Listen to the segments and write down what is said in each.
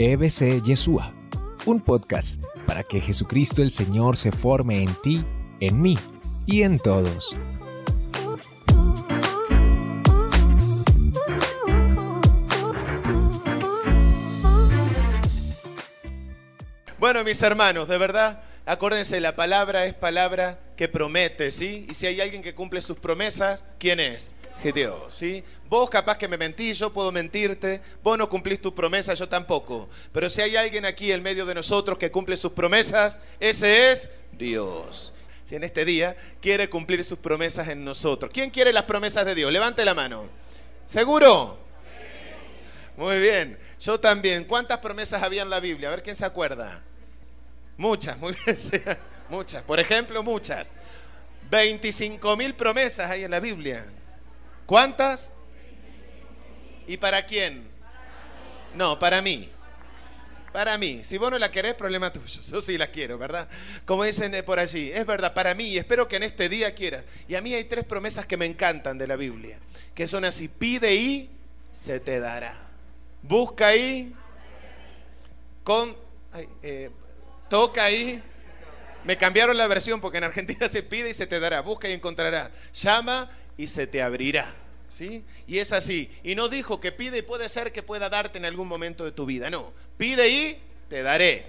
EBC Yeshua, un podcast para que Jesucristo el Señor se forme en ti, en mí y en todos. Bueno, mis hermanos, de verdad, acuérdense, la palabra es palabra que promete, ¿sí? Y si hay alguien que cumple sus promesas, ¿quién es? Dios, ¿sí? Vos capaz que me mentís, yo puedo mentirte, vos no cumplís tus promesas, yo tampoco. Pero si hay alguien aquí en medio de nosotros que cumple sus promesas, ese es Dios. Si en este día quiere cumplir sus promesas en nosotros. ¿Quién quiere las promesas de Dios? Levante la mano. ¿Seguro? Muy bien. Yo también. ¿Cuántas promesas había en la Biblia? A ver quién se acuerda. Muchas, muy bien. Muchas. Por ejemplo, muchas. 25 mil promesas hay en la Biblia. ¿Cuántas? ¿Y para quién? No, para mí. Para mí. Si vos no la querés, problema tuyo. Yo sí la quiero, ¿verdad? Como dicen eh, por allí. Es verdad, para mí. Y espero que en este día quieras. Y a mí hay tres promesas que me encantan de la Biblia. Que son así. Pide y se te dará. Busca y... Con... Eh, toca y... Me cambiaron la versión porque en Argentina se pide y se te dará. Busca y encontrará. Llama y se te abrirá. ¿Sí? Y es así. Y no dijo que pide y puede ser que pueda darte en algún momento de tu vida. No. Pide y te daré.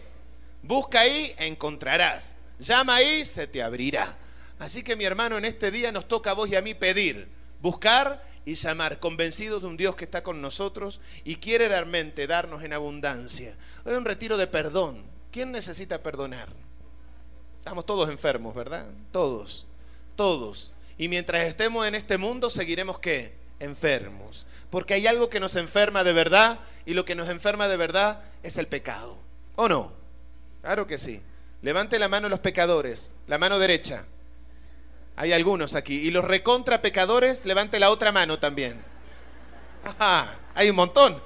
Busca y encontrarás. Llama y se te abrirá. Así que mi hermano, en este día nos toca a vos y a mí pedir, buscar y llamar, convencidos de un Dios que está con nosotros y quiere realmente darnos en abundancia. Hoy un retiro de perdón. ¿Quién necesita perdonar? Estamos todos enfermos, ¿verdad? Todos, todos. Y mientras estemos en este mundo, seguiremos qué? Enfermos. Porque hay algo que nos enferma de verdad y lo que nos enferma de verdad es el pecado. ¿O no? Claro que sí. Levante la mano los pecadores, la mano derecha. Hay algunos aquí. Y los recontra pecadores, levante la otra mano también. Ajá, hay un montón.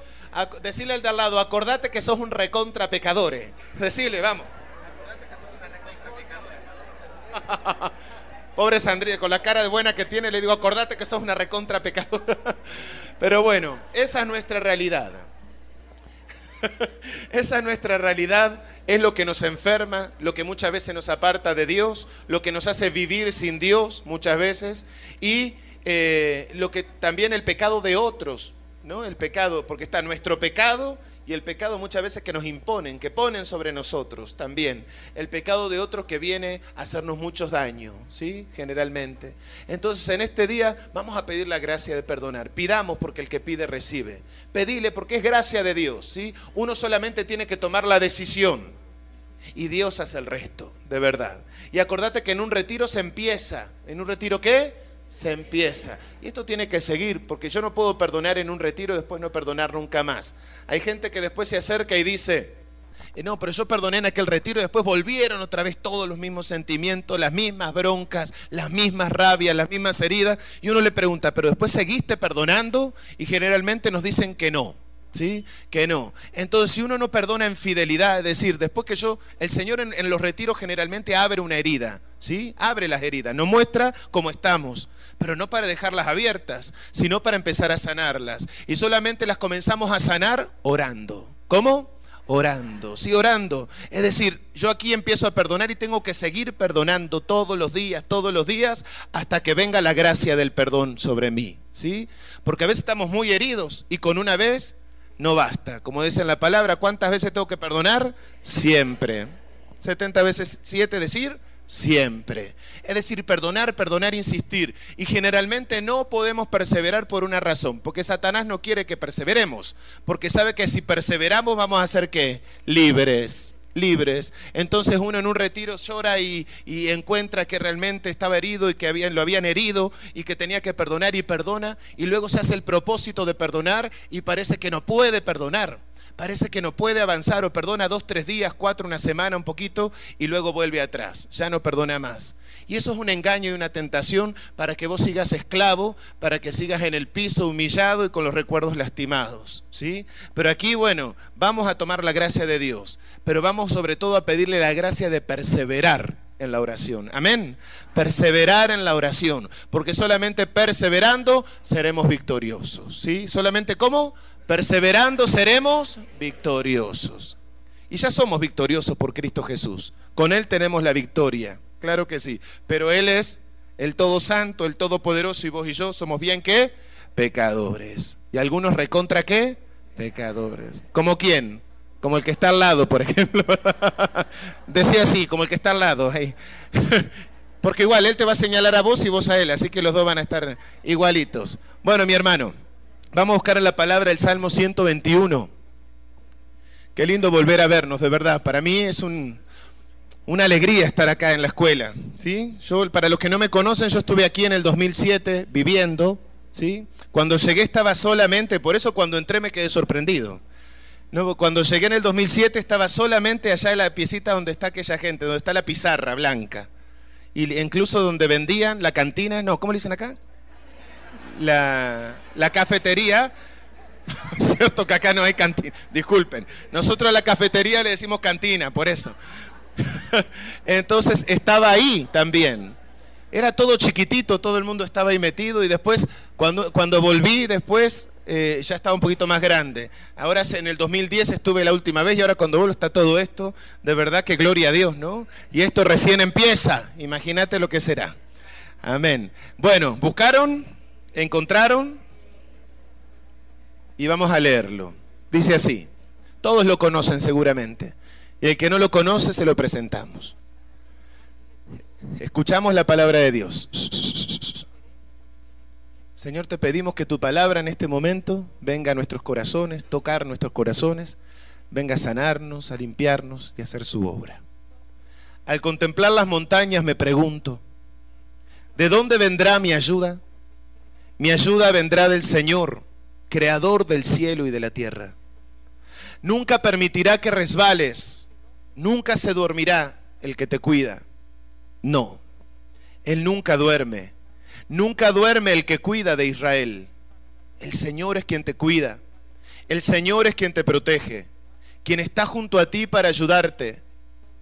Decirle al de al lado, acordate que sos un recontra pecadores. Decirle, vamos. Acordate que sos una recontra pecadores. Pobre Sandrina, con la cara de buena que tiene, le digo, acordate que sos una recontra pecadora. Pero bueno, esa es nuestra realidad. esa es nuestra realidad, es lo que nos enferma, lo que muchas veces nos aparta de Dios, lo que nos hace vivir sin Dios muchas veces, y eh, lo que también el pecado de otros, ¿no? El pecado, porque está nuestro pecado y el pecado muchas veces que nos imponen, que ponen sobre nosotros también. El pecado de otros que viene a hacernos muchos daños, ¿sí? Generalmente. Entonces en este día vamos a pedir la gracia de perdonar. Pidamos porque el que pide recibe. Pedile porque es gracia de Dios, ¿sí? Uno solamente tiene que tomar la decisión y Dios hace el resto, de verdad. Y acordate que en un retiro se empieza. ¿En un retiro qué? Se empieza. Y esto tiene que seguir, porque yo no puedo perdonar en un retiro y después no perdonar nunca más. Hay gente que después se acerca y dice, eh, no, pero yo perdoné en aquel retiro y después volvieron otra vez todos los mismos sentimientos, las mismas broncas, las mismas rabias, las mismas heridas. Y uno le pregunta, pero después seguiste perdonando y generalmente nos dicen que no. ¿Sí? Que no. Entonces, si uno no perdona en fidelidad, es decir, después que yo, el Señor en, en los retiros generalmente abre una herida, ¿sí? Abre las heridas, nos muestra cómo estamos pero no para dejarlas abiertas, sino para empezar a sanarlas. Y solamente las comenzamos a sanar orando. ¿Cómo? Orando, sí, orando. Es decir, yo aquí empiezo a perdonar y tengo que seguir perdonando todos los días, todos los días, hasta que venga la gracia del perdón sobre mí, ¿sí? Porque a veces estamos muy heridos y con una vez no basta. Como dice en la palabra, ¿cuántas veces tengo que perdonar? Siempre. 70 veces 7 decir, siempre. Es decir, perdonar, perdonar, insistir. Y generalmente no podemos perseverar por una razón, porque Satanás no quiere que perseveremos, porque sabe que si perseveramos vamos a ser qué? Libres libres. Entonces uno en un retiro llora y, encuentra que realmente estaba herido y que lo habían herido y que tenía que perdonar y perdona y luego se hace el propósito de perdonar y parece que no puede perdonar parece que no puede avanzar o perdona dos, tres días, cuatro, una semana, un poquito y luego vuelve atrás, ya no perdona más. Y eso es un engaño y una tentación para que vos sigas esclavo, para que sigas en el piso humillado y con los recuerdos lastimados, ¿sí? Pero aquí, bueno, vamos a tomar la gracia de Dios, pero vamos sobre todo a pedirle la gracia de perseverar en la oración. Amén. Perseverar en la oración, porque solamente perseverando seremos victoriosos. ¿Sí? Solamente cómo? Perseverando seremos victoriosos. Y ya somos victoriosos por Cristo Jesús. Con Él tenemos la victoria. Claro que sí. Pero Él es el Todo Santo, el Todopoderoso y vos y yo somos bien qué? Pecadores. ¿Y algunos recontra qué? Pecadores. ¿Como quién? Como el que está al lado, por ejemplo. Decía así, como el que está al lado. Porque igual Él te va a señalar a vos y vos a Él, así que los dos van a estar igualitos. Bueno, mi hermano, vamos a buscar la palabra el Salmo 121. Qué lindo volver a vernos, de verdad. Para mí es una alegría estar acá en la escuela. ¿sí? Yo, para los que no me conocen, yo estuve aquí en el 2007 viviendo. ¿sí? Cuando llegué estaba solamente, por eso cuando entré me quedé sorprendido. Cuando llegué en el 2007 estaba solamente allá en la piecita donde está aquella gente, donde está la pizarra blanca. Y incluso donde vendían la cantina, no, ¿cómo dicen acá? La, la cafetería Cierto que acá no hay cantina. Disculpen. Nosotros a la cafetería le decimos cantina, por eso. Entonces estaba ahí también. Era todo chiquitito, todo el mundo estaba ahí metido y después, cuando, cuando volví, después eh, ya estaba un poquito más grande. Ahora en el 2010 estuve la última vez y ahora cuando vuelvo está todo esto. De verdad que gloria a Dios, ¿no? Y esto recién empieza. Imagínate lo que será. Amén. Bueno, ¿buscaron? ¿Encontraron? y vamos a leerlo. Dice así, todos lo conocen seguramente, y el que no lo conoce se lo presentamos. Escuchamos la palabra de Dios. Señor, te pedimos que tu palabra en este momento venga a nuestros corazones, tocar nuestros corazones, venga a sanarnos, a limpiarnos y a hacer su obra. Al contemplar las montañas me pregunto, ¿de dónde vendrá mi ayuda? Mi ayuda vendrá del Señor creador del cielo y de la tierra. Nunca permitirá que resbales, nunca se dormirá el que te cuida. No, Él nunca duerme, nunca duerme el que cuida de Israel. El Señor es quien te cuida, el Señor es quien te protege, quien está junto a ti para ayudarte.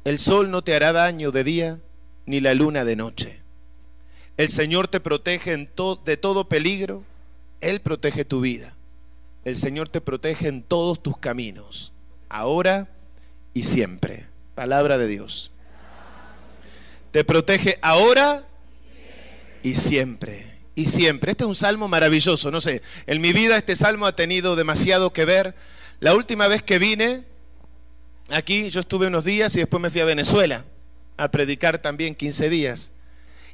El sol no te hará daño de día, ni la luna de noche. El Señor te protege de todo peligro, Él protege tu vida. El Señor te protege en todos tus caminos, ahora y siempre. Palabra de Dios. Te protege ahora y siempre. Y siempre. Este es un salmo maravilloso. No sé, en mi vida este salmo ha tenido demasiado que ver. La última vez que vine aquí, yo estuve unos días y después me fui a Venezuela a predicar también 15 días.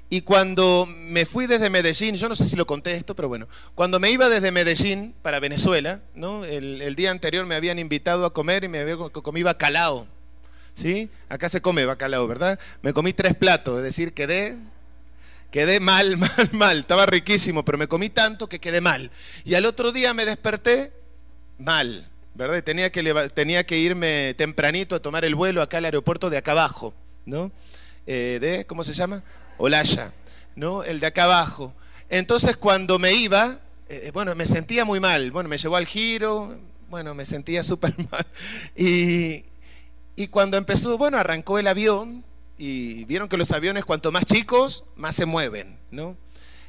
Y cuando me fui desde Medellín, yo no sé si lo conté esto, pero bueno, cuando me iba desde Medellín para Venezuela, ¿no? el, día anterior me habían invitado a comer y me había comí bacalao. ¿Sí? Acá se come bacalao, ¿verdad? Me comí tres platos, es decir, quedé, quedé mal, mal, mal. Estaba riquísimo, pero me comí tanto que quedé mal. Y al otro día me desperté mal, ¿verdad? Tenía que, tenía que irme tempranito a tomar el vuelo acá al aeropuerto de acá abajo, ¿no? Eh, de, ¿Cómo se llama? Olaya, ¿no? El de acá abajo. Entonces cuando me iba, eh, bueno, me sentía muy mal. Bueno, me llevó al giro, bueno, me sentía súper mal. Y, y cuando empezó, bueno, arrancó el avión y vieron que los aviones cuanto más chicos, más se mueven, ¿no?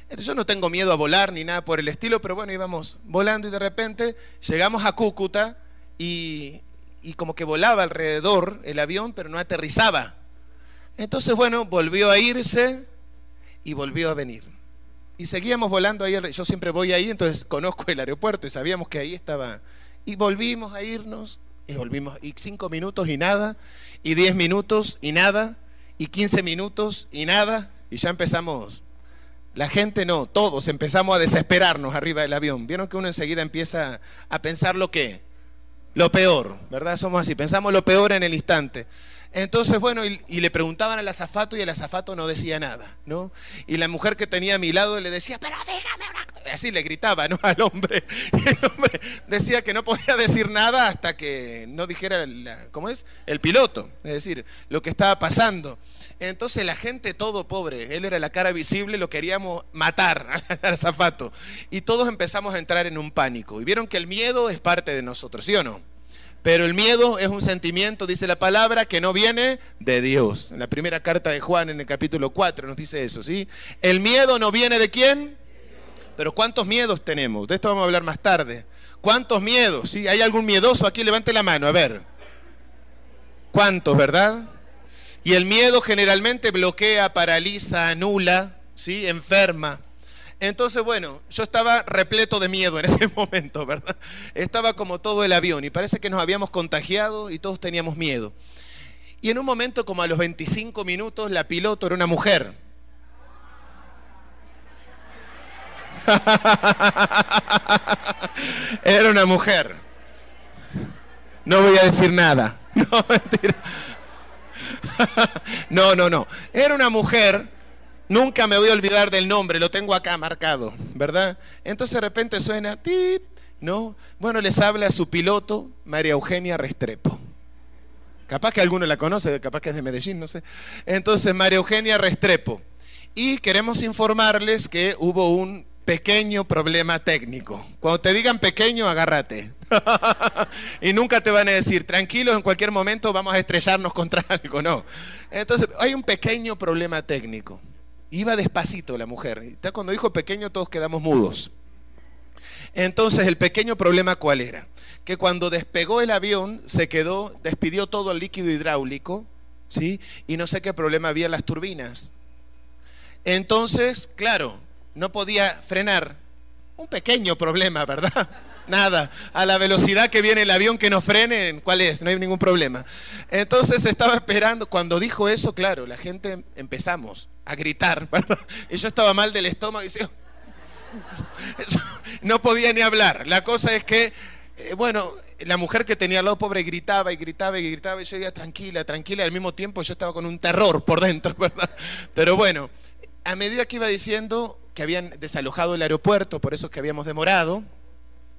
Entonces yo no tengo miedo a volar ni nada por el estilo, pero bueno, íbamos volando y de repente llegamos a Cúcuta y, y como que volaba alrededor el avión, pero no aterrizaba. Entonces, bueno, volvió a irse y volvió a venir. Y seguíamos volando ahí, yo siempre voy ahí, entonces conozco el aeropuerto y sabíamos que ahí estaba. Y volvimos a irnos, y volvimos, y cinco minutos y nada, y diez minutos y nada, y quince minutos y nada, y ya empezamos. La gente no, todos empezamos a desesperarnos arriba del avión. Vieron que uno enseguida empieza a pensar lo que, lo peor, ¿verdad? Somos así, pensamos lo peor en el instante. Entonces, bueno, y, le preguntaban al azafato y el azafato no decía nada, ¿no? Y la mujer que tenía a mi lado le decía, pero dígame una cosa. Así le gritaba, ¿no? Al hombre. Y el hombre decía que no podía decir nada hasta que no dijera, ¿cómo es? El piloto, es decir, lo que estaba pasando. Entonces la gente, todo pobre, él era la cara visible, lo queríamos matar al azafato. Y todos empezamos a entrar en un pánico. Y vieron que el miedo es parte de nosotros, ¿sí o no? Pero el miedo es un sentimiento, dice la palabra, que no viene de Dios. En la primera carta de Juan, en el capítulo 4, nos dice eso, ¿sí? El miedo no viene de quién? Pero ¿cuántos miedos tenemos? De esto vamos a hablar más tarde. ¿Cuántos miedos? ¿Sí? ¿Hay algún miedoso aquí? Levante la mano, a ver. ¿Cuántos, verdad? Y el miedo generalmente bloquea, paraliza, anula, ¿sí? enferma. Entonces, bueno, yo estaba repleto de miedo en ese momento, ¿verdad? Estaba como todo el avión y parece que nos habíamos contagiado y todos teníamos miedo. Y en un momento, como a los 25 minutos, la piloto era una mujer. era una mujer. No voy a decir nada. No, mentira. no, no, no. Era una mujer Nunca me voy a olvidar del nombre, lo tengo acá marcado, ¿verdad? Entonces de repente suena, tip, ¿no? Bueno, les habla a su piloto, María Eugenia Restrepo. Capaz que alguno la conoce, capaz que es de Medellín, no sé. Entonces, María Eugenia Restrepo. Y queremos informarles que hubo un pequeño problema técnico. Cuando te digan pequeño, agárrate. y nunca te van a decir, tranquilos, en cualquier momento vamos a estrellarnos contra algo, no. Entonces, hay un pequeño problema técnico. Iba despacito la mujer. Cuando dijo pequeño todos quedamos mudos. Entonces, el pequeño problema cuál era? Que cuando despegó el avión se quedó, despidió todo el líquido hidráulico, ¿sí? Y no sé qué problema había en las turbinas. Entonces, claro, no podía frenar. Un pequeño problema, ¿verdad? Nada. A la velocidad que viene el avión que no frene, ¿cuál es? No hay ningún problema. Entonces estaba esperando. Cuando dijo eso, claro, la gente empezamos a gritar, Y yo estaba mal del estómago y no podía ni hablar. La cosa es que, eh, bueno, la mujer que tenía al lado pobre gritaba y gritaba y gritaba y yo iba tranquila, tranquila. Al mismo tiempo yo estaba con un terror por dentro, ¿verdad? Pero bueno, a medida que iba diciendo que habían desalojado el aeropuerto, por eso que habíamos demorado,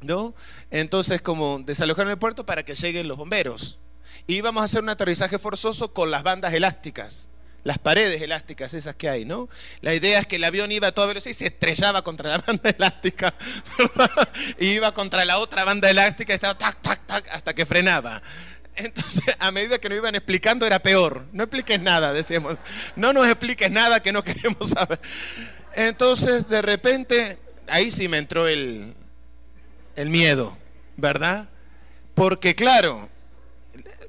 ¿no? Entonces, como desalojaron el aeropuerto para que lleguen los bomberos. Y íbamos a hacer un aterrizaje forzoso con las bandas elásticas las paredes elásticas esas que hay, ¿no? La idea es que el avión iba a toda velocidad y se estrellaba contra la banda elástica, y iba contra la otra banda elástica y estaba tac, tac, tac, hasta que frenaba. Entonces, a medida que nos iban explicando, era peor. No expliques nada, decíamos. No nos expliques nada que no queremos saber. Entonces, de repente, ahí sí me entró el, el miedo, ¿verdad? Porque, claro,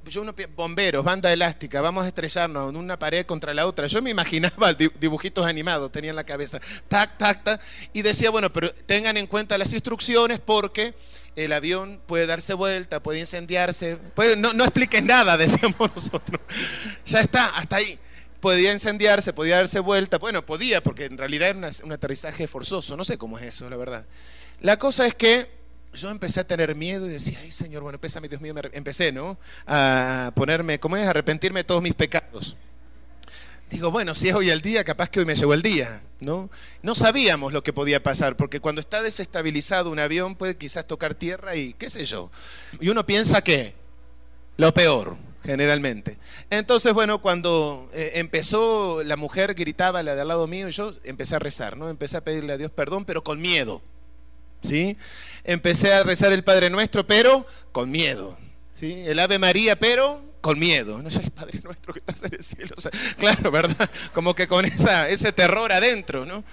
yo uno bomberos, banda elástica, vamos a estrellarnos en una pared contra la otra. Yo me imaginaba dibujitos animados, tenía en la cabeza, tac, tac, tac, y decía, bueno, pero tengan en cuenta las instrucciones porque el avión puede darse vuelta, puede incendiarse, no, no expliques nada, decíamos nosotros. Ya está, hasta ahí. Podía incendiarse, podía darse vuelta, bueno, podía, porque en realidad era un aterrizaje forzoso, no sé cómo es eso, la verdad. La cosa es que yo empecé a tener miedo y decía, ay Señor, bueno, mi Dios mío, empecé, ¿no? A ponerme, ¿cómo es? A arrepentirme de todos mis pecados. Digo, bueno, si es hoy el día, capaz que hoy me llegó el día, ¿no? No sabíamos lo que podía pasar, porque cuando está desestabilizado un avión puede quizás tocar tierra y qué sé yo. Y uno piensa que lo peor, generalmente. Entonces, bueno, cuando eh, empezó, la mujer gritaba, la de al lado mío, y yo empecé a rezar, ¿no? Empecé a pedirle a Dios perdón, pero con miedo. ¿Sí? Empecé a rezar el Padre Nuestro, pero con miedo, ¿sí? El Ave María, pero con miedo. No soy Padre Nuestro que estás en el cielo. claro, ¿verdad? Como que con esa, ese terror adentro, ¿no?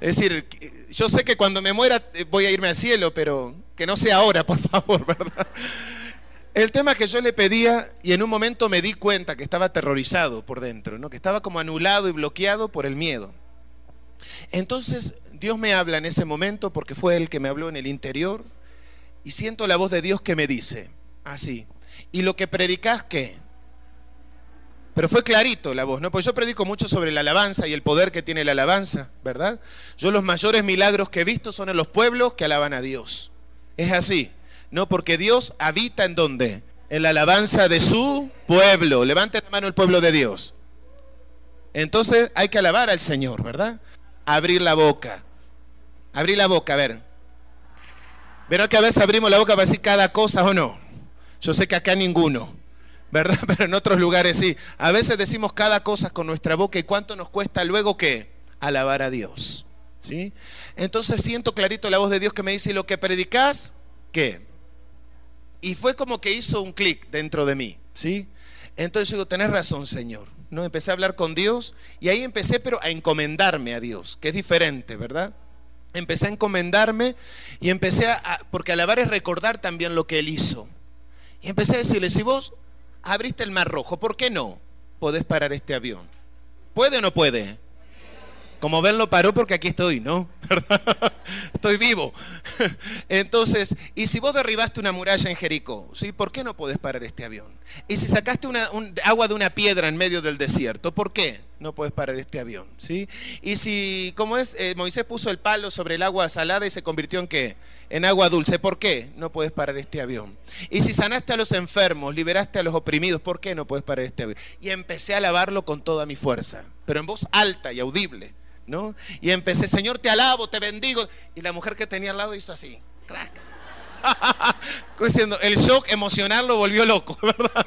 Es decir, yo sé que cuando me muera eh, voy a irme al cielo, pero que no sea ahora, por favor, ¿verdad? El tema que yo le pedía, y en un momento me di cuenta que estaba aterrorizado por dentro, ¿no? que estaba como anulado y bloqueado por el miedo. Entonces Dios me habla en ese momento porque fue Él que me habló en el interior y siento la voz de Dios que me dice, así, ¿y lo que predicás qué? Pero fue clarito la voz, ¿no? Pues yo predico mucho sobre la alabanza y el poder que tiene la alabanza, ¿verdad? Yo los mayores milagros que he visto son en los pueblos que alaban a Dios. Es así, ¿no? Porque Dios habita en dónde? En la alabanza de su pueblo. Levante la mano el pueblo de Dios. Entonces hay que alabar al Señor, ¿verdad? Abrir la boca, Abrí la boca, a ver. Verán que a veces abrimos la boca para decir cada cosa o no. Yo sé que acá ninguno, ¿verdad? Pero en otros lugares sí. A veces decimos cada cosa con nuestra boca y cuánto nos cuesta luego qué? Alabar a Dios. ¿Sí? Entonces siento clarito la voz de Dios que me dice, lo que predicas, ¿qué? y fue como que hizo un clic dentro de mí, ¿sí? Entonces digo, tenés razón, Señor. ¿No? Empecé a hablar con Dios y ahí empecé, pero a encomendarme a Dios, que es diferente, ¿verdad? Empecé a encomendarme y empecé a, porque alabar es recordar también lo que Él hizo. Y empecé a decirle, si vos abriste el mar rojo, ¿por qué no podés parar este avión? ¿Puede o no puede? Como ven, lo paró porque aquí estoy, ¿no? estoy vivo. Entonces, y si vos derribaste una muralla en Jericó, ¿sí? ¿por qué no podés parar este avión? Y si sacaste agua de una piedra en medio del desierto, ¿por qué no podés parar este avión? ¿sí? Y si, como es, eh, Moisés puso el palo sobre el agua salada y se convirtió en qué? En agua dulce, ¿por qué no puedes parar este avión? Y si sanaste a los enfermos, liberaste a los oprimidos, ¿por qué no puedes parar este avión? Y empecé a alabarlo con toda mi fuerza, pero en voz alta y audible. ¿No? Y empecé, Señor, te alabo, te bendigo. Y la mujer que tenía al lado hizo así, crack. Diciendo, el shock emocional lo volvió loco, ¿verdad?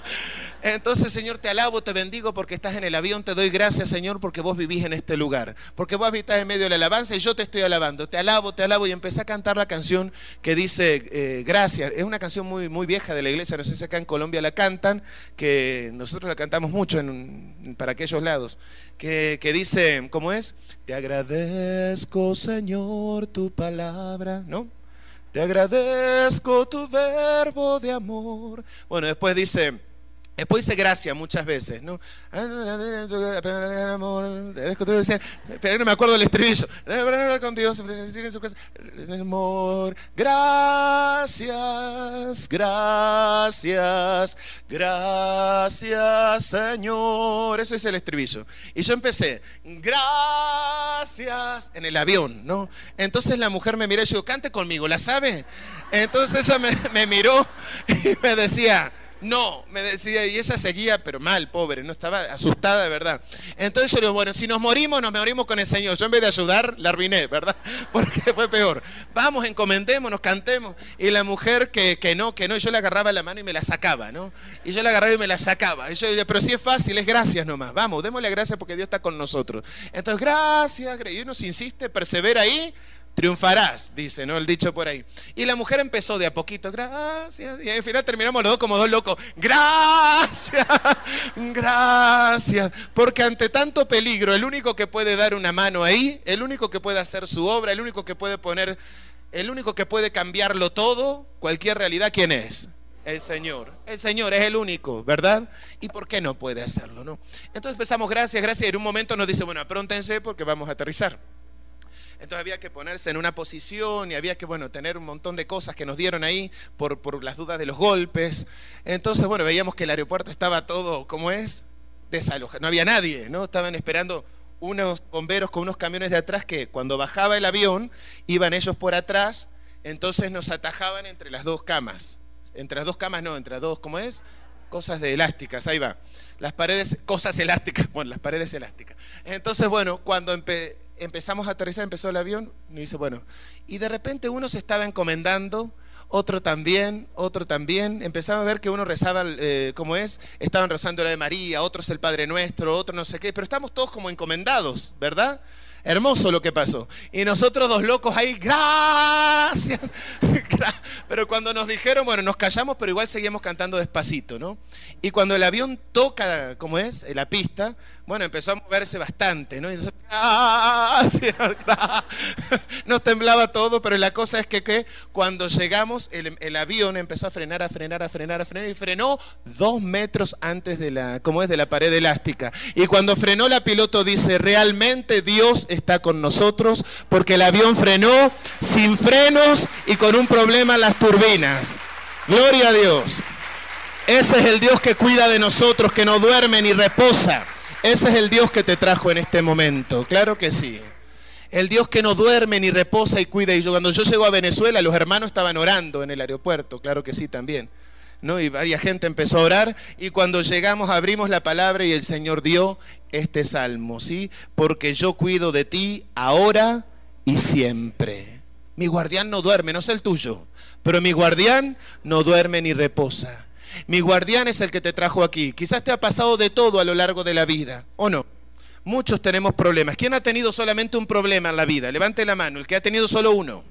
Entonces, Señor, te alabo, te bendigo porque estás en el avión. Te doy gracias, Señor, porque vos vivís en este lugar. Porque vos habitas en medio de la alabanza y yo te estoy alabando. Te alabo, te alabo. Y empecé a cantar la canción que dice eh, Gracias. Es una canción muy, muy vieja de la iglesia. No sé si acá en Colombia la cantan, que nosotros la cantamos mucho en, para aquellos lados. Que, que dice, ¿cómo es? Te agradezco, Señor, tu palabra, ¿no? Te agradezco tu verbo de amor. Bueno, después dice Después dice gracias muchas veces, ¿no? Pero no me acuerdo el estribillo. Con Dios, amor. Gracias, gracias, gracias, Señor. Eso es el estribillo. Y yo empecé, gracias, en el avión, ¿no? Entonces la mujer me miró y yo, cante conmigo, ¿la sabe? Entonces ella me miró y me decía, no, me decía, y ella seguía, pero mal, pobre, no estaba asustada de verdad. Entonces yo le digo, bueno, si nos morimos, nos morimos con el Señor. Yo en vez de ayudar, la arruiné, ¿verdad? Porque fue peor. Vamos, encomendémonos, cantemos. Y la mujer que, que no, que no, yo le agarraba la mano y me la sacaba, ¿no? Y yo la agarraba y me la sacaba. Y yo decía, pero si es fácil, es gracias nomás. Vamos, démosle gracias porque Dios está con nosotros. Entonces, gracias, y uno se insiste, persevera ahí triunfarás, dice, ¿no? El dicho por ahí. Y la mujer empezó de a poquito, gracias. Y al final terminamos los dos como dos locos, gracias, gracias. Porque ante tanto peligro, el único que puede dar una mano ahí, el único que puede hacer su obra, el único que puede poner, el único que puede cambiarlo todo, cualquier realidad, ¿quién es? El Señor. El Señor es el único, ¿verdad? ¿Y por qué no puede hacerlo, no? Entonces empezamos, gracias, gracias. Y en un momento nos dice, bueno, apróntense porque vamos a aterrizar. Entonces había que ponerse en una posición y había que, bueno, tener un montón de cosas que nos dieron ahí por, por las dudas de los golpes. Entonces, bueno, veíamos que el aeropuerto estaba todo, ¿cómo es? Desalojado. No había nadie, ¿no? Estaban esperando unos bomberos con unos camiones de atrás que cuando bajaba el avión iban ellos por atrás, entonces nos atajaban entre las dos camas. Entre las dos camas no, entre las dos, ¿cómo es? Cosas de elásticas, ahí va. Las paredes, cosas elásticas, bueno, las paredes elásticas. Entonces, bueno, cuando empecé empezamos a aterrizar, empezó el avión, y dice, bueno, y de repente uno se estaba encomendando, otro también, otro también, empezaba a ver que uno rezaba, eh, como es, estaban rezando la de María, otros el Padre Nuestro, otro no sé qué, pero estamos todos como encomendados, ¿verdad? Hermoso lo que pasó. Y nosotros dos locos ahí, gracias. Pero cuando nos dijeron, bueno, nos callamos, pero igual seguimos cantando despacito, ¿no? Y cuando el avión toca, como es, la pista, bueno, empezó a moverse bastante, ¿no? Y gracias, Nos temblaba todo, pero la cosa es que, cuando llegamos, el, avión empezó a frenar, a frenar, a frenar, a frenar, y frenó dos metros antes de la, como es, de la pared elástica. Y cuando frenó, la piloto dice, realmente Dios está con nosotros, porque el avión frenó sin frenos y con un problema las turbinas. Gloria a Dios. Ese es el Dios que cuida de nosotros, que no duerme ni reposa. Ese es el Dios que te trajo en este momento, claro que sí. El Dios que no duerme ni reposa y cuida. Y yo, cuando yo llego a Venezuela, los hermanos estaban orando en el aeropuerto, claro que sí también. ¿no? Y varias gente empezó a orar y cuando llegamos abrimos la palabra y el Señor dio este salmo, ¿sí? Porque yo cuido de ti ahora y siempre. Mi guardián no duerme, no sé el tuyo, pero mi guardián no duerme ni reposa. Mi guardián es el que te trajo aquí. Quizás te ha pasado de todo a lo largo de la vida, ¿o no? Muchos tenemos problemas. ¿Quién ha tenido solamente un problema en la vida? Levante la mano. El que ha tenido solo uno.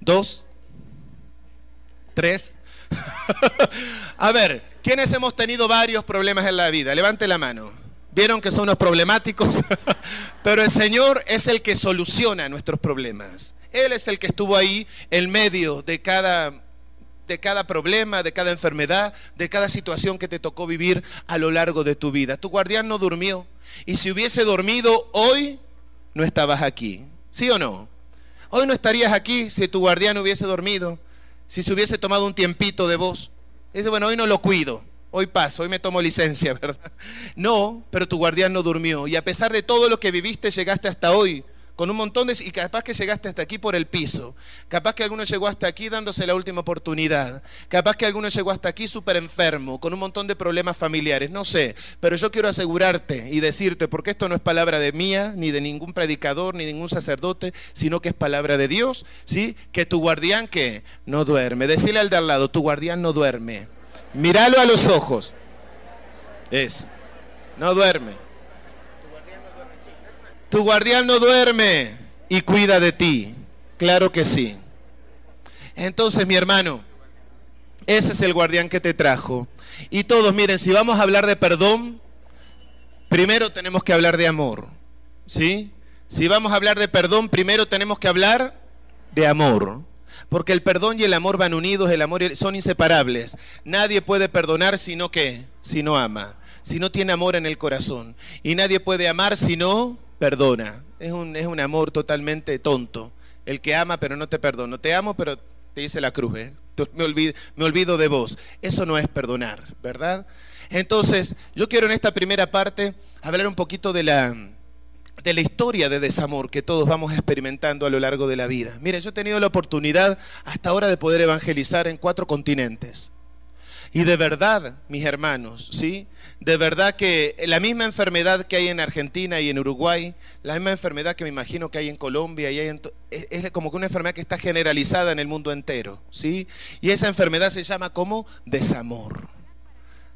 Dos. Tres. A ver, ¿quiénes hemos tenido varios problemas en la vida? Levante la mano. Vieron que son unos problemáticos, pero el Señor es el que soluciona nuestros problemas. Él es el que estuvo ahí en medio de cada de cada problema, de cada enfermedad, de cada situación que te tocó vivir a lo largo de tu vida. Tu guardián no durmió. Y si hubiese dormido hoy, no estabas aquí. ¿Sí o no? Hoy no estarías aquí si tu guardián hubiese dormido, si se hubiese tomado un tiempito de vos. Dice, bueno, hoy no lo cuido, hoy paso, hoy me tomo licencia, ¿verdad? No, pero tu guardián no durmió. Y a pesar de todo lo que viviste, llegaste hasta hoy con un montón de... y capaz que llegaste hasta aquí por el piso, capaz que alguno llegó hasta aquí dándose la última oportunidad, capaz que alguno llegó hasta aquí súper enfermo, con un montón de problemas familiares, no sé, pero yo quiero asegurarte y decirte, porque esto no es palabra de mía, ni de ningún predicador, ni de ningún sacerdote, sino que es palabra de Dios, ¿sí? Que tu guardián que no duerme, decirle al de al lado, tu guardián no duerme, míralo a los ojos, es, no duerme. Tu guardián no duerme y cuida de ti. Claro que sí. Entonces, mi hermano, ese es el guardián que te trajo. Y todos, miren, si vamos a hablar de perdón, primero tenemos que hablar de amor. ¿Sí? Si vamos a hablar de perdón, primero tenemos que hablar de amor. Porque el perdón y el amor van unidos, el amor son inseparables. Nadie puede perdonar sino que, si no ama, si no tiene amor en el corazón. Y nadie puede amar si no perdona. Es un, es un amor totalmente tonto. El que ama pero no te perdono. Te amo pero te dice la cruz. ¿eh? Me, olvido, me olvido de vos. Eso no es perdonar, ¿verdad? Entonces, yo quiero en esta primera parte hablar un poquito de la, de la historia de desamor que todos vamos experimentando a lo largo de la vida. Miren, yo he tenido la oportunidad hasta ahora de poder evangelizar en cuatro continentes. Y de verdad, mis hermanos, ¿sí? De verdad que la misma enfermedad que hay en Argentina y en Uruguay, la misma enfermedad que me imagino que hay en Colombia, y es, como que una enfermedad que está generalizada en el mundo entero, ¿sí? Y esa enfermedad se llama como desamor.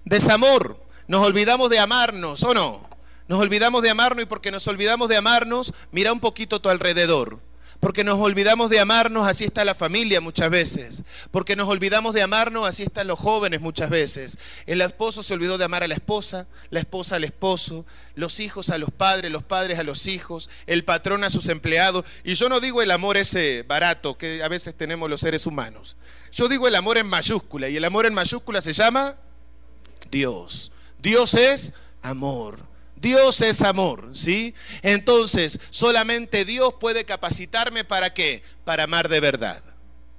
Desamor. Nos olvidamos de amarnos, ¿o no? Nos olvidamos de amarnos y porque nos olvidamos de amarnos, mira un poquito a tu alrededor porque nos olvidamos de amarnos, así está la familia muchas veces, porque nos olvidamos de amarnos, así están los jóvenes muchas veces. El esposo se olvidó de amar a la esposa, la esposa al esposo, los hijos a los padres, los padres a los hijos, el patrón a sus empleados. Y yo no digo el amor ese barato que a veces tenemos los seres humanos. Yo digo el amor en mayúscula, y el amor en mayúscula se llama Dios. Dios es amor. Dios es amor, ¿sí? Entonces, solamente Dios puede capacitarme para qué? Para amar de verdad.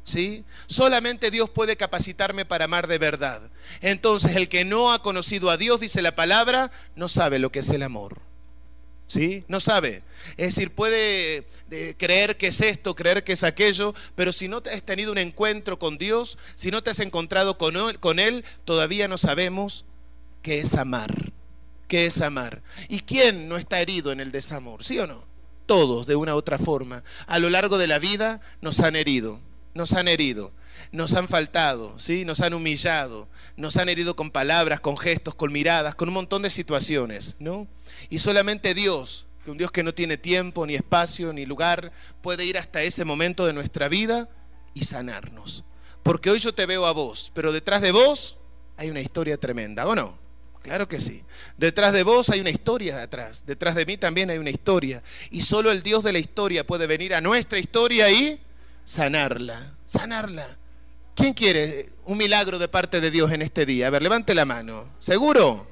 ¿Sí? Solamente Dios puede capacitarme para amar de verdad. Entonces, el que no ha conocido a Dios, dice la palabra, no sabe lo que es el amor. ¿Sí? No sabe. Es decir, puede eh, creer que es esto, creer que es aquello, pero si no te has tenido un encuentro con Dios, si no te has encontrado con con él todavía no sabemos qué es amar que es amar. ¿Y quién no está herido en el desamor? ¿Sí o no? Todos, de una u otra forma. A lo largo de la vida nos han herido, nos han herido, nos han faltado, ¿sí? nos han humillado, nos han herido con palabras, con gestos, con miradas, con un montón de situaciones, ¿no? Y solamente Dios, un Dios que no tiene tiempo, ni espacio, ni lugar, puede ir hasta ese momento de nuestra vida y sanarnos. Porque hoy yo te veo a vos, pero detrás de vos hay una historia tremenda, ¿o no? Claro que sí. Detrás de vos hay una historia atrás. Detrás de mí también hay una historia. Y solo el Dios de la historia puede venir a nuestra historia y sanarla. Sanarla. ¿Quién quiere un milagro de parte de Dios en este día? A ver, levante la mano. ¿Seguro?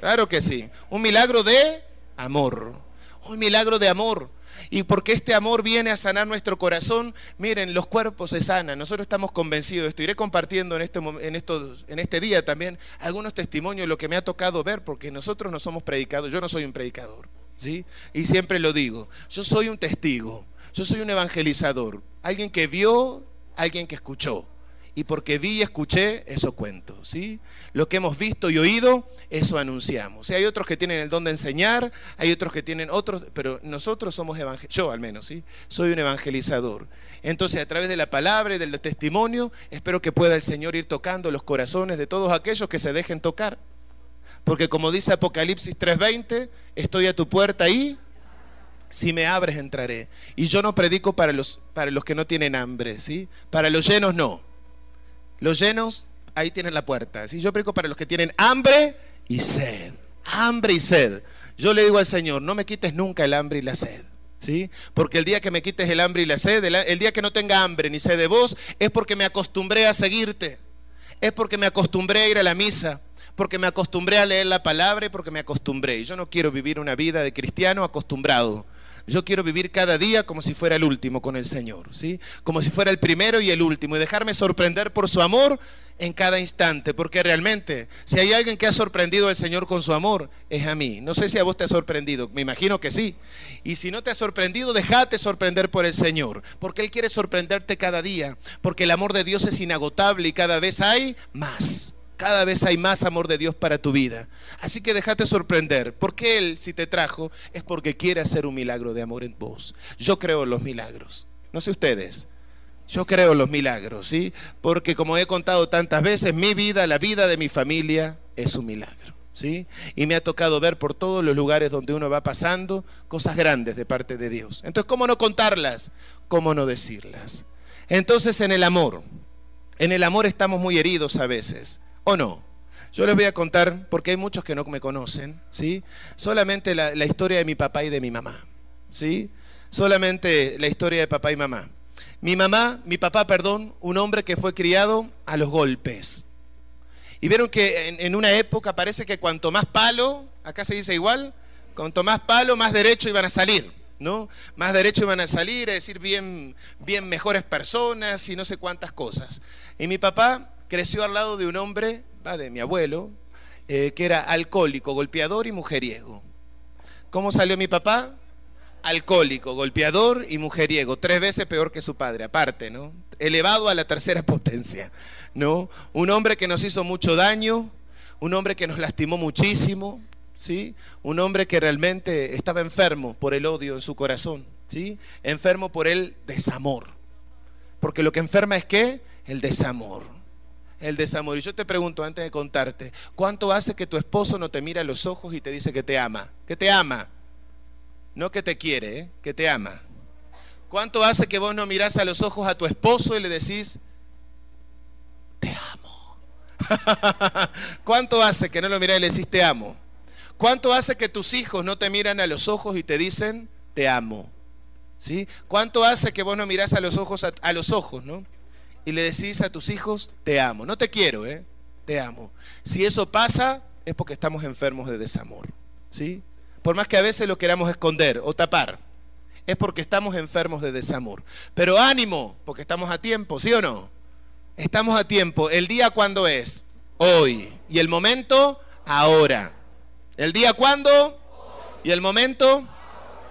Claro que sí. Un milagro de amor. Un milagro de amor. Y porque este amor viene a sanar nuestro corazón, miren, los cuerpos se sanan. Nosotros estamos convencidos de. Iré compartiendo en este, en este día también algunos testimonios de lo que me ha tocado ver, porque nosotros no somos predicados. Yo no soy un predicador. ¿sí? Y siempre lo digo. Yo soy un testigo. Yo soy un evangelizador. Alguien que vio, alguien que escuchó y porque vi y escuché, eso cuento, ¿sí? Lo que hemos visto y oído, eso anunciamos. hay otros que tienen el don de enseñar, hay otros que tienen otros, pero nosotros somos evangelizadores, yo al menos, ¿sí? Soy un evangelizador. Entonces, a través de la palabra y del testimonio, espero que pueda el Señor ir tocando los corazones de todos aquellos que se dejen tocar. Porque como dice Apocalipsis 3:20, estoy a tu puerta y si me abres entraré. Y yo no predico para los, para los que no tienen hambre, ¿sí? Para los llenos no Los llenos, ahí tienen la puerta. ¿sí? Yo predico para los que tienen hambre y sed. Hambre y sed. Yo le digo al Señor, no me quites nunca el hambre y la sed. ¿Sí? Porque el día que me quites el hambre y la sed, el día que no tenga hambre ni sed de vos, es porque me acostumbré a seguirte. Es porque me acostumbré a ir a la misa porque me acostumbré a leer la palabra y porque me acostumbré. Y yo no quiero vivir una vida de cristiano acostumbrado. Yo quiero vivir cada día como si fuera el último con el Señor, ¿sí? Como si fuera el primero y el último y dejarme sorprender por su amor en cada instante, porque realmente si hay alguien que ha sorprendido al Señor con su amor, es a mí. No sé si a vos te ha sorprendido, me imagino que sí. Y si no te ha sorprendido, déjate sorprender por el Señor, porque Él quiere sorprenderte cada día, porque el amor de Dios es inagotable y cada vez hay más. Cada vez hay más amor de Dios para tu vida. Así que déjate sorprender. Porque Él, si te trajo, es porque quiere hacer un milagro de amor en vos. Yo creo en los milagros. No sé ustedes. Yo creo en los milagros, ¿sí? Porque como he contado tantas veces, mi vida, la vida de mi familia, es un milagro, ¿sí? Y me ha tocado ver por todos los lugares donde uno va pasando cosas grandes de parte de Dios. Entonces, ¿cómo no contarlas? ¿Cómo no decirlas? Entonces, en el amor. En el amor estamos muy heridos a veces. ¿O no? Yo les voy a contar, porque hay muchos que no me conocen, ¿sí? Solamente la, historia de mi papá y de mi mamá, ¿sí? Solamente la historia de papá y mamá. Mi mamá, mi papá, perdón, un hombre que fue criado a los golpes. Y vieron que en, en, una época parece que cuanto más palo, acá se dice igual, cuanto más palo, más derecho iban a salir, ¿no? Más derecho iban a salir, es decir, bien, bien mejores personas y no sé cuántas cosas. Y mi papá creció al lado de un hombre, va de mi abuelo, eh, que era alcohólico, golpeador y mujeriego. ¿Cómo salió mi papá? Alcohólico, golpeador y mujeriego, tres veces peor que su padre, aparte, ¿no? Elevado a la tercera potencia, ¿no? Un hombre que nos hizo mucho daño, un hombre que nos lastimó muchísimo, ¿sí? Un hombre que realmente estaba enfermo por el odio en su corazón, ¿sí? Enfermo por el desamor. Porque lo que enferma es qué? El desamor el desamor. Y yo te pregunto antes de contarte, ¿cuánto hace que tu esposo no te mira a los ojos y te dice que te ama? Que te ama. No que te quiere, ¿eh? que te ama. ¿Cuánto hace que vos no mirás a los ojos a tu esposo y le decís, te amo? ¿Cuánto hace que no lo mirás y le decís, te amo? ¿Cuánto hace que tus hijos no te miran a los ojos y te dicen, te amo? ¿Sí? ¿Cuánto hace que vos no mirás a los ojos, a, a los ojos, ¿no? Y le decís a tus hijos, te amo. No te quiero, ¿eh? Te amo. Si eso pasa, es porque estamos enfermos de desamor. ¿Sí? Por más que a veces lo queramos esconder o tapar, es porque estamos enfermos de desamor. Pero ánimo, porque estamos a tiempo, ¿sí o no? Estamos a tiempo. ¿El día cuándo es? Hoy. ¿Y el momento? Ahora. ¿El día cuándo? ¿Y el momento?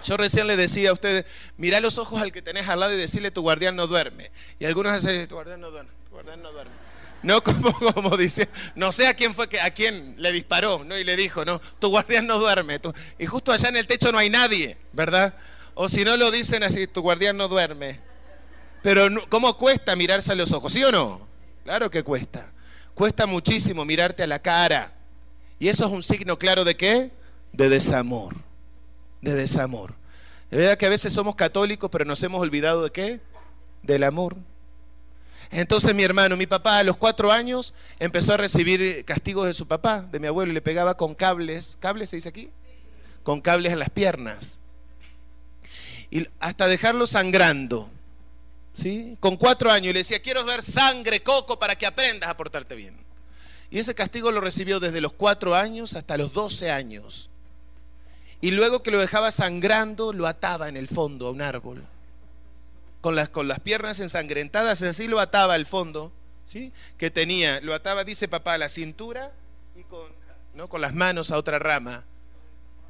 Yo recién le decía a ustedes, mira los ojos al que tenés al lado y decirle tu guardián no duerme. Y algunos dicen, tu guardián no duerme, tu guardián no duerme. No como, como dice, no sé a quién fue que a quién le disparó, ¿no? Y le dijo, no, tu guardián no duerme. y justo allá en el techo no hay nadie, ¿verdad? O si no lo dicen así, tu guardián no duerme. Pero ¿cómo cuesta mirarse a los ojos? ¿Sí o no? Claro que cuesta. Cuesta muchísimo mirarte a la cara. Y eso es un signo claro de qué? De desamor de desamor. Es verdad que a veces somos católicos, pero nos hemos olvidado de qué? Del amor. Entonces mi hermano, mi papá a los cuatro años empezó a recibir castigos de su papá, de mi abuelo, y le pegaba con cables, ¿cables se dice aquí? Con cables en las piernas. Y hasta dejarlo sangrando. ¿Sí? Con cuatro años y le decía, quiero ver sangre, coco, para que aprendas a portarte bien. Y ese castigo lo recibió desde los cuatro años hasta los doce años. Y luego que lo dejaba sangrando, lo ataba en el fondo a un árbol. Con las, con las piernas ensangrentadas, así lo ataba al fondo, ¿sí? Que tenía, lo ataba, dice papá, a la cintura y con, ¿no? con las manos a otra rama.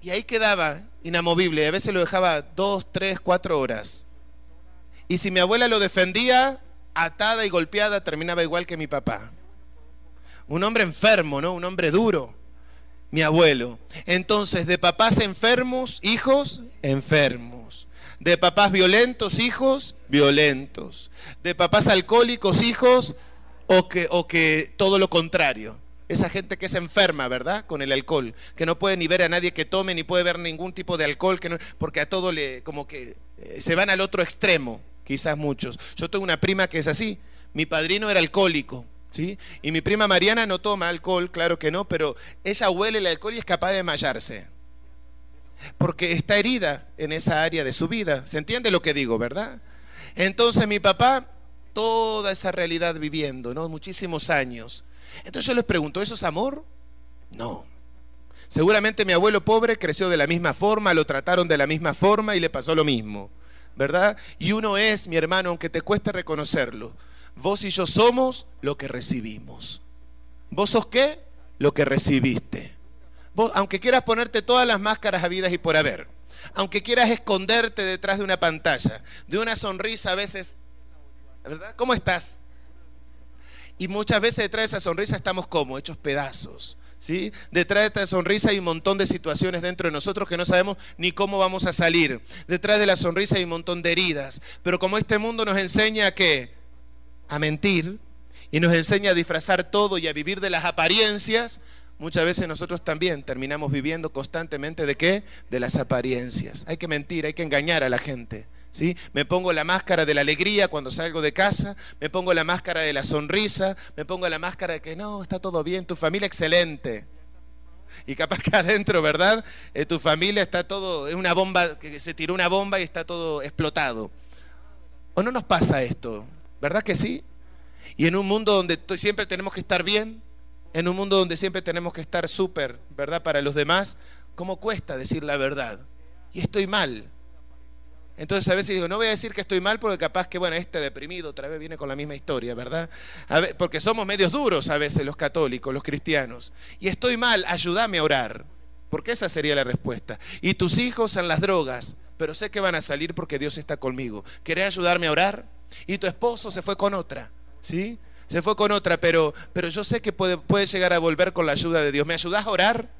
Y ahí quedaba inamovible. A veces lo dejaba dos, tres, cuatro horas. Y si mi abuela lo defendía, atada y golpeada, terminaba igual que mi papá. Un hombre enfermo, ¿no? Un hombre duro mi abuelo. Entonces, de papás enfermos, hijos enfermos. De papás violentos, hijos violentos. De papás alcohólicos, hijos o que, o que todo lo contrario. Esa gente que es enferma, ¿verdad? Con el alcohol, que no puede ni ver a nadie que tome, ni puede ver ningún tipo de alcohol, que no, porque a todo le, como que eh, se van al otro extremo, quizás muchos. Yo tengo una prima que es así, mi padrino era alcohólico, ¿Sí? Y mi prima Mariana no toma alcohol, claro que no, pero ella huele el alcohol y es capaz de desmayarse. Porque está herida en esa área de su vida. ¿Se entiende lo que digo, verdad? Entonces mi papá, toda esa realidad viviendo, ¿no? Muchísimos años. Entonces yo les pregunto, ¿eso es amor? No. Seguramente mi abuelo pobre creció de la misma forma, lo trataron de la misma forma y le pasó lo mismo, ¿verdad? Y uno es, mi hermano, aunque te cueste reconocerlo, vos y yo somos lo que recibimos. ¿Vos sos qué? Lo que recibiste. Vos, aunque quieras ponerte todas las máscaras habidas y por haber, aunque quieras esconderte detrás de una pantalla, de una sonrisa a veces, ¿verdad? ¿Cómo estás? Y muchas veces detrás de esa sonrisa estamos como hechos pedazos. ¿Sí? Detrás de esta sonrisa hay un montón de situaciones dentro de nosotros que no sabemos ni cómo vamos a salir. Detrás de la sonrisa hay un montón de heridas. Pero como este mundo nos enseña a qué? A mentir y nos enseña a disfrazar todo y a vivir de las apariencias, muchas veces nosotros también terminamos viviendo constantemente de qué? De las apariencias. Hay que mentir, hay que engañar a la gente. Me pongo la máscara de la alegría cuando salgo de casa, me pongo la máscara de la sonrisa, me pongo la máscara de que no, está todo bien, tu familia excelente. Y capaz que adentro, ¿verdad? Eh, tu familia está todo, es una bomba, que se tiró una bomba y está todo explotado. ¿O no nos pasa esto? ¿Verdad que sí? Y en un mundo donde siempre tenemos que estar bien, en un mundo donde siempre tenemos que estar súper, ¿verdad? Para los demás, ¿cómo cuesta decir la verdad? Y estoy mal. Entonces a veces digo, no voy a decir que estoy mal porque capaz que, bueno, este deprimido otra vez viene con la misma historia, ¿verdad? porque somos medios duros a veces los católicos, los cristianos. Y estoy mal, ayúdame a orar. Porque esa sería la respuesta. Y tus hijos en las drogas, pero sé que van a salir porque Dios está conmigo. ¿Querés ayudarme a orar? Y tu esposo se fue con otra, ¿sí? Se fue con otra, pero, pero yo sé que puede, puede llegar a volver con la ayuda de Dios. ¿Me ayudas a orar?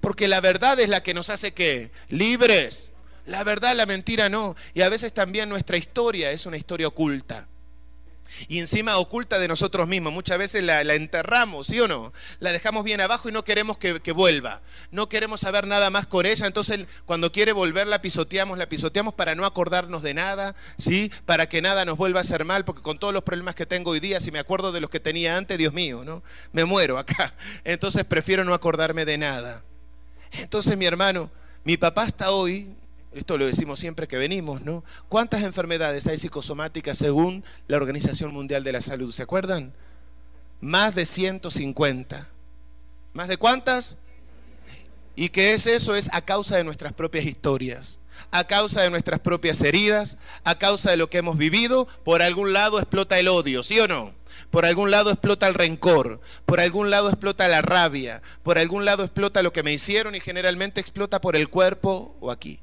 Porque la verdad es la que nos hace que libres la verdad, la mentira no. Y a veces también nuestra historia es una historia oculta. Y encima oculta de nosotros mismos. Muchas veces la, enterramos, ¿sí o no? La dejamos bien abajo y no queremos que, que, vuelva. No queremos saber nada más con ella. Entonces, cuando quiere volver, la pisoteamos, la pisoteamos para no acordarnos de nada, ¿sí? Para que nada nos vuelva a hacer mal, porque con todos los problemas que tengo hoy día, si me acuerdo de los que tenía antes, Dios mío, ¿no? Me muero acá. Entonces, prefiero no acordarme de nada. Entonces, mi hermano, mi papá hasta hoy esto lo decimos siempre que venimos, ¿no? ¿Cuántas enfermedades hay psicosomáticas según la Organización Mundial de la Salud? ¿Se acuerdan? Más de 150. ¿Más de cuántas? ¿Y qué es eso? Es a causa de nuestras propias historias, a causa de nuestras propias heridas, a causa de lo que hemos vivido. Por algún lado explota el odio, ¿sí o no? Por algún lado explota el rencor, por algún lado explota la rabia, por algún lado explota lo que me hicieron y generalmente explota por el cuerpo o aquí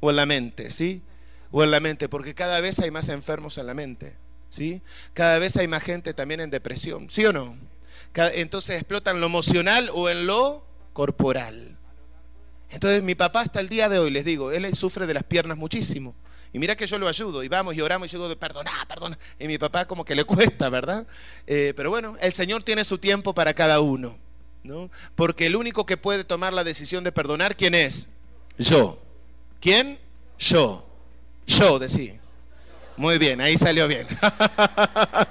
o en la mente, ¿sí? O en la mente, porque cada vez hay más enfermos en la mente, ¿sí? Cada vez hay más gente también en depresión, ¿sí o no? Entonces explotan lo emocional o en lo corporal. Entonces mi papá hasta el día de hoy, les digo, él sufre de las piernas muchísimo. Y mira que yo lo ayudo, y vamos y oramos, y yo digo, perdona, perdona. Y mi papá como que le cuesta, ¿verdad? Eh, pero bueno, el Señor tiene su tiempo para cada uno, ¿no? Porque el único que puede tomar la decisión de perdonar, ¿quién es? Yo. ¿Quién? Yo. Yo, decía. Muy bien, ahí salió bien.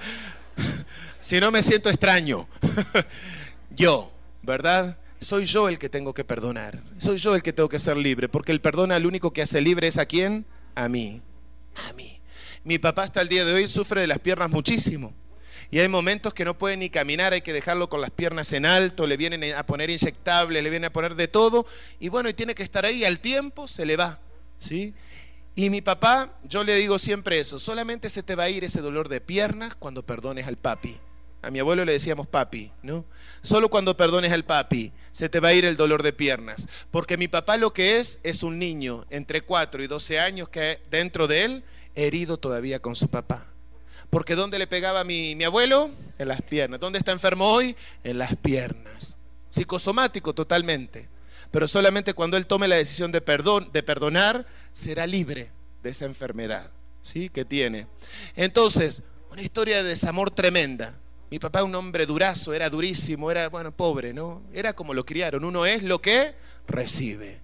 si no me siento extraño. yo, ¿verdad? Soy yo el que tengo que perdonar. Soy yo el que tengo que ser libre. Porque el perdón al único que hace libre es a quién? A mí. A mí. Mi papá hasta el día de hoy sufre de las piernas muchísimo. Y hay momentos que no puede ni caminar, hay que dejarlo con las piernas en alto, le vienen a poner inyectable, le vienen a poner de todo. Y bueno, y tiene que estar ahí, al tiempo se le va. ¿sí? Y mi papá, yo le digo siempre eso, solamente se te va a ir ese dolor de piernas cuando perdones al papi. A mi abuelo le decíamos papi, ¿no? Solo cuando perdones al papi se te va a ir el dolor de piernas. Porque mi papá lo que es es un niño entre 4 y 12 años que dentro de él herido todavía con su papá. Porque ¿dónde le pegaba mi, mi abuelo? En las piernas. ¿Dónde está enfermo hoy? En las piernas. Psicosomático totalmente. Pero solamente cuando él tome la decisión de, de perdonar, será libre de esa enfermedad ¿sí? que tiene. Entonces, una historia de desamor tremenda. Mi papá, un hombre durazo, era durísimo, era, bueno, pobre, ¿no? Era como lo criaron. Uno es lo que recibe.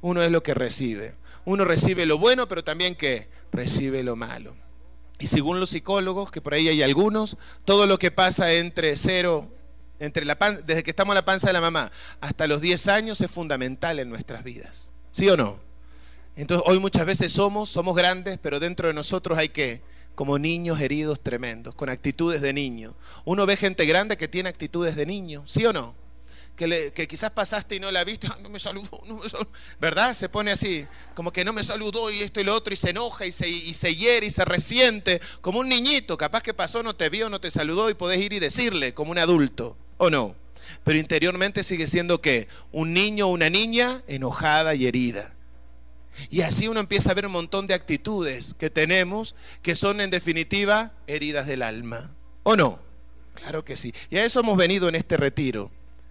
Uno es lo que recibe. Uno recibe lo bueno, pero también que recibe lo malo. Y según los psicólogos, que por ahí hay algunos, todo lo que pasa entre cero, entre la desde que estamos en la panza de la mamá hasta los 10 años es fundamental en nuestras vidas. ¿Sí o no? Entonces hoy muchas veces somos, somos grandes, pero dentro de nosotros hay que, como niños heridos tremendos, con actitudes de niño. Uno ve gente grande que tiene actitudes de niño, ¿sí o no? Que, quizás pasaste y no la viste, no me saludó, no me saludó, ¿verdad? Se pone así, como que no me saludó y esto y lo otro, y se enoja y se, y se hiere y se resiente, como un niñito, capaz que pasó, no te vio, no te saludó y podés ir y decirle, como un adulto, ¿o no? Pero interiormente sigue siendo que un niño o una niña enojada y herida. Y así uno empieza a ver un montón de actitudes que tenemos que son en definitiva heridas del alma. ¿O no? Claro que sí. Y a eso hemos venido en este retiro.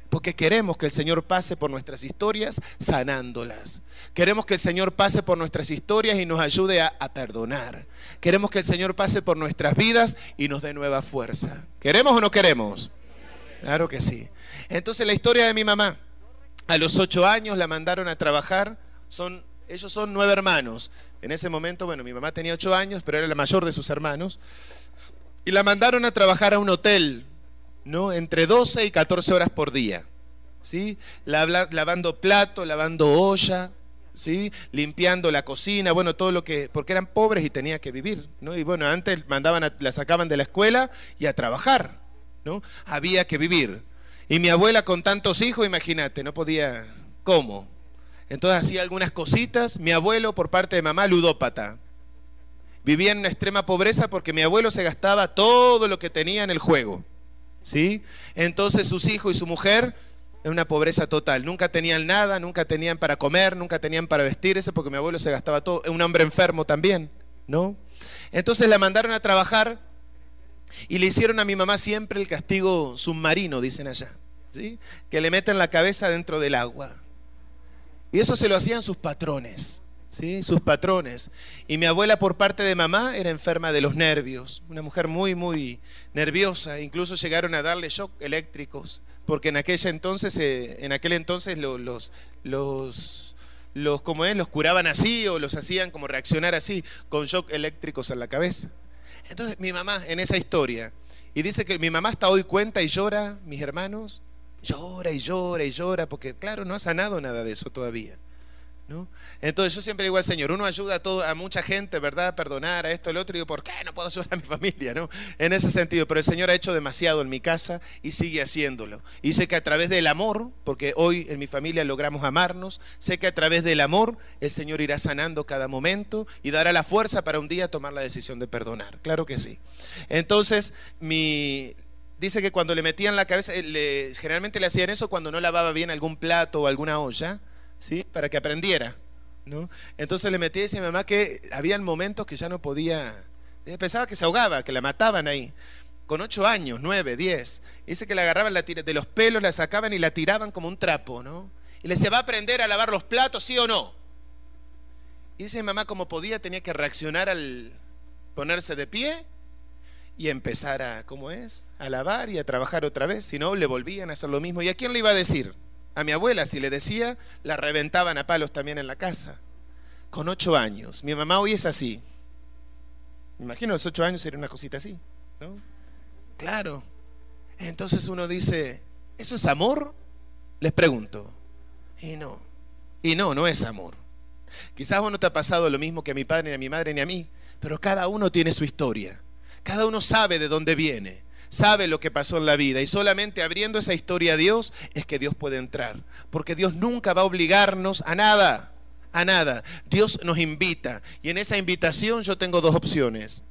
Porque queremos que el Señor pase por nuestras historias sanándolas. Queremos que el Señor pase por nuestras historias y nos ayude a, perdonar. Queremos que el Señor pase por nuestras vidas y nos dé nueva fuerza. ¿Queremos o no queremos? Claro que sí. Entonces la historia de mi mamá. A los ocho años la mandaron a trabajar. Son, ellos son nueve hermanos. En ese momento, bueno, mi mamá tenía ocho años, pero era la mayor de sus hermanos. Y la mandaron a trabajar a un hotel ¿no? Entre 12 y 14 horas por día. ¿Sí? Lavando plato, lavando olla, ¿sí? limpiando la cocina, bueno, todo lo que, porque eran pobres y tenía que vivir, ¿no? Y bueno, antes mandaban la sacaban de la escuela y a trabajar, ¿no? Había que vivir. Y mi abuela con tantos hijos, imagínate, no podía, ¿cómo? Entonces hacía algunas cositas, mi abuelo por parte de mamá ludópata. Vivía en una extrema pobreza porque mi abuelo se gastaba todo lo que tenía en el juego. ¿Sí? Entonces sus hijos y su mujer en una pobreza total. Nunca tenían nada, nunca tenían para comer, nunca tenían para vestirse, porque mi abuelo se gastaba todo. Un hombre enfermo también, ¿no? Entonces la mandaron a trabajar y le hicieron a mi mamá siempre el castigo submarino, dicen allá, ¿sí? Que le meten la cabeza dentro del agua. Y eso se lo hacían sus patrones. ¿Sí? sus patrones. Y mi abuela por parte de mamá era enferma de los nervios, una mujer muy, muy nerviosa, incluso llegaron a darle shock eléctricos, porque en aquella entonces, eh, en aquel entonces los, los, los, como es, los curaban así o los hacían como reaccionar así, con shock eléctricos en la cabeza. Entonces mi mamá en esa historia, y dice que mi mamá hasta hoy cuenta y llora, mis hermanos, llora y llora y llora, porque claro, no ha sanado nada de eso todavía. Entonces yo siempre digo al Señor, uno ayuda a, todo, a mucha gente, ¿verdad? A perdonar a esto, el otro, y digo, ¿por qué no puedo ayudar a mi familia? ¿no? En ese sentido, pero el Señor ha hecho demasiado en mi casa y sigue haciéndolo. Y sé que a través del amor, porque hoy en mi familia logramos amarnos, sé que a través del amor el Señor irá sanando cada momento y dará la fuerza para un día tomar la decisión de perdonar. Claro que sí. Entonces, mi, dice que cuando le metían la cabeza, le, generalmente le hacían eso cuando no lavaba bien algún plato o alguna olla ¿sí? Para que aprendiera, ¿no? Entonces le metí a mi mamá que habían momentos que ya no podía, pensaba que se ahogaba, que la mataban ahí. Con ocho años, nueve, diez. Dice que la agarraban de los pelos, la sacaban y la tiraban como un trapo, ¿no? Y le decía, ¿va a aprender a lavar los platos, sí o no? Y dice mamá, como podía, tenía que reaccionar al ponerse de pie y empezar a, ¿cómo es? A lavar y a trabajar otra vez. Si no, le volvían a hacer lo mismo. ¿Y a quién le iba a decir? A mi abuela, si le decía, la reventaban a palos también en la casa. Con ocho años. Mi mamá hoy es así. Me imagino los ocho años era una cosita así, ¿no? Claro. Entonces uno dice, ¿eso es amor? Les pregunto. Y no. Y no, no es amor. Quizás vos no te ha pasado lo mismo que a mi padre, ni a mi madre, ni a mí, pero cada uno tiene su historia. Cada uno sabe de dónde viene sabe lo que pasó en la vida y solamente abriendo esa historia a Dios es que Dios puede entrar. Porque Dios nunca va a obligarnos a nada, a nada. Dios nos invita y en esa invitación yo tengo dos opciones.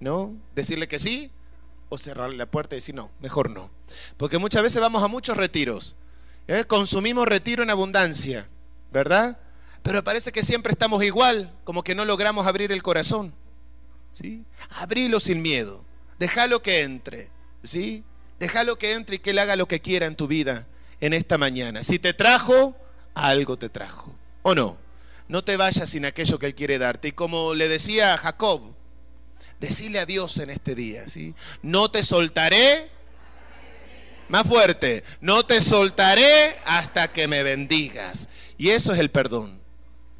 ¿No? Decirle que sí o cerrarle la puerta y decir no, mejor no. Porque muchas veces vamos a muchos retiros. ¿eh? Consumimos retiro en abundancia, ¿verdad? Pero parece que siempre estamos igual, como que no logramos abrir el corazón. ¿Sí? Abrilo sin miedo. Déjalo que entre, ¿sí? Déjalo que entre y que él haga lo que quiera en tu vida en esta mañana. Si te trajo, algo te trajo. ¿O no? No te vayas sin aquello que él quiere darte. Y como le decía a Jacob, decile a Dios en este día, ¿sí? No te soltaré. Más fuerte, no te soltaré hasta que me bendigas. Y eso es el perdón.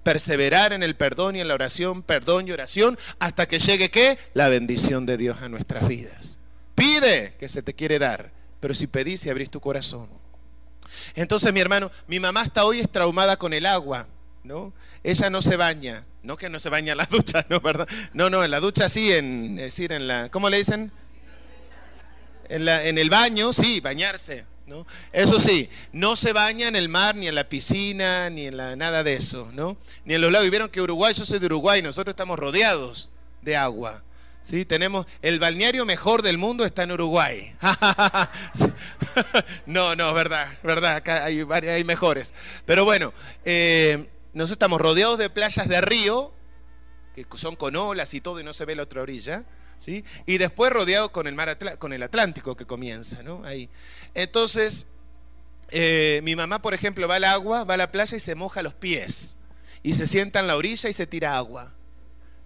Perseverar en el perdón y en la oración, perdón y oración, hasta que llegue qué? La bendición de Dios a nuestras vidas. Pide que se te quiere dar, pero si pedís y abrís tu corazón. Entonces, mi hermano, mi mamá hasta hoy es traumada con el agua, ¿no? Ella no se baña, no que no se baña en la ducha, ¿no? ¿Verdad? No, no, en la ducha sí, en, decir, en la, ¿cómo le dicen? En, la, en el baño, sí, bañarse. ¿No? Eso sí, no se baña en el mar, ni en la piscina, ni en la, nada de eso, ¿no? Ni en los lagos. Y vieron que Uruguay, yo soy de Uruguay, nosotros estamos rodeados de agua. ¿Sí? Tenemos el balneario mejor del mundo está en Uruguay. no, no, verdad, verdad, acá hay, hay mejores. Pero bueno, eh, nosotros estamos rodeados de playas de río, que son con olas y todo y no se ve la otra orilla. ¿Sí? Y después rodeado con el mar con el Atlántico que comienza, ¿no? Ahí. Entonces, eh, mi mamá, por ejemplo, va al agua, va a la playa y se moja los pies. Y se sienta en la orilla y se tira agua.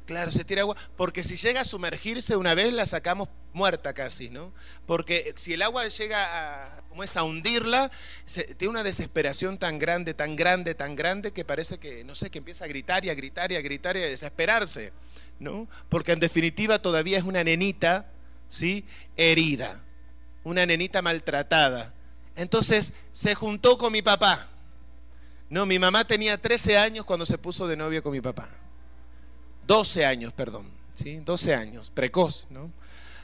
Claro, se tira agua, porque si llega a sumergirse una vez la sacamos muerta casi, ¿no? Porque si el agua llega a, como es a hundirla, tiene una desesperación tan grande, tan grande, tan grande que parece que, no sé, que empieza a gritar y a gritar y a gritar y a desesperarse, ¿no? Porque en definitiva todavía es una nenita, ¿sí? Herida, una nenita maltratada. Entonces se juntó con mi papá. No, mi mamá tenía 13 años cuando se puso de novio con mi papá. 12 años, perdón, ¿sí? 12 años, precoz, ¿no?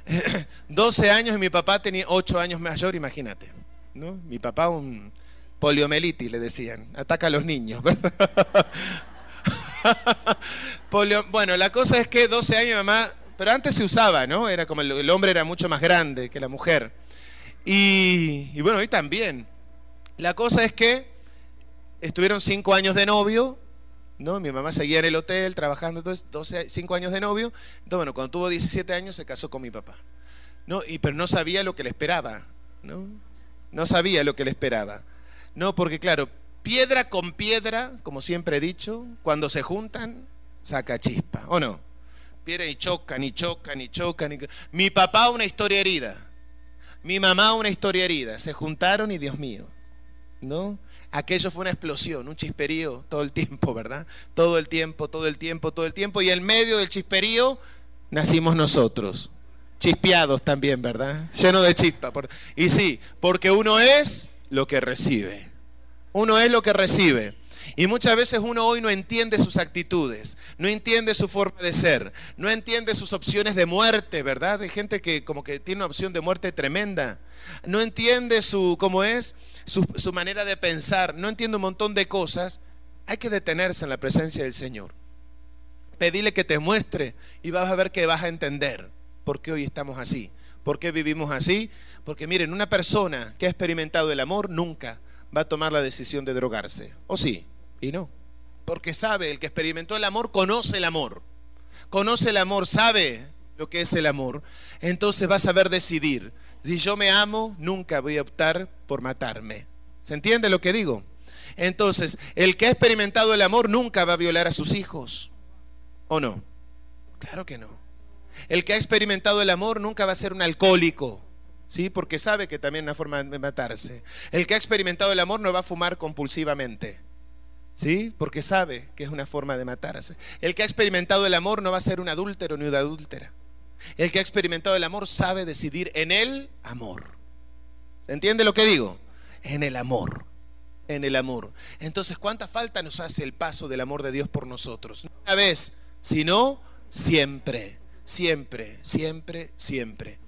12 años y mi papá tenía 8 años mayor, imagínate, ¿no? Mi papá un poliomielitis, le decían, ataca a los niños, ¿verdad? bueno, la cosa es que 12 años mamá, pero antes se usaba, ¿no? Era como el, hombre era mucho más grande que la mujer. Y, y bueno, hoy también. La cosa es que estuvieron 5 años de novio ¿no? Mi mamá seguía en el hotel trabajando, entonces 12, 5 años de novio. Entonces, bueno, cuando tuvo 17 años se casó con mi papá. ¿no? Y, pero no sabía lo que le esperaba, ¿no? No sabía lo que le esperaba. No, porque claro, piedra con piedra, como siempre he dicho, cuando se juntan, saca chispa, ¿o no? Piedra y chocan, y chocan, y chocan. Y... Mi papá una historia herida. Mi mamá una historia herida. Se juntaron y Dios mío, ¿no? aquello fue una explosión, un chisperío todo el tiempo, ¿verdad? Todo el tiempo, todo el tiempo, todo el tiempo. Y en medio del chisperío nacimos nosotros. Chispeados también, ¿verdad? Lleno de chispa. Y sí, porque uno es lo que recibe. Uno es lo que recibe. Y muchas veces uno hoy no entiende sus actitudes, no entiende su forma de ser, no entiende sus opciones de muerte, ¿verdad? Hay gente que como que tiene una opción de muerte tremenda. No entiende su, cómo es, su, manera de pensar, no entiende un montón de cosas. Hay que detenerse en la presencia del Señor. Pedile que te muestre y vas a ver que vas a entender por qué hoy estamos así, por qué vivimos así. Porque miren, una persona que ha experimentado el amor nunca va a tomar la decisión de drogarse. ¿O sí? Y no. Porque sabe, el que experimentó el amor conoce el amor. Conoce el amor, sabe lo que es el amor. Entonces va a saber decidir. Si yo me amo, nunca voy a optar por matarme. ¿Se entiende lo que digo? Entonces, el que ha experimentado el amor nunca va a violar a sus hijos. ¿O no? Claro que no. El que ha experimentado el amor nunca va a ser un alcohólico. ¿Sí? Porque sabe que también es una forma de matarse. El que ha experimentado el amor no va a fumar compulsivamente. ¿Sí? Porque sabe que es una forma de matarse. El que ha experimentado el amor no va a ser un adúltero ni una adúltera. El que ha experimentado el amor sabe decidir en el amor. ¿Entiende lo que digo? En el amor. En el amor. Entonces, ¿cuánta falta nos hace el paso del amor de Dios por nosotros? No una vez, sino siempre. Siempre, siempre, siempre.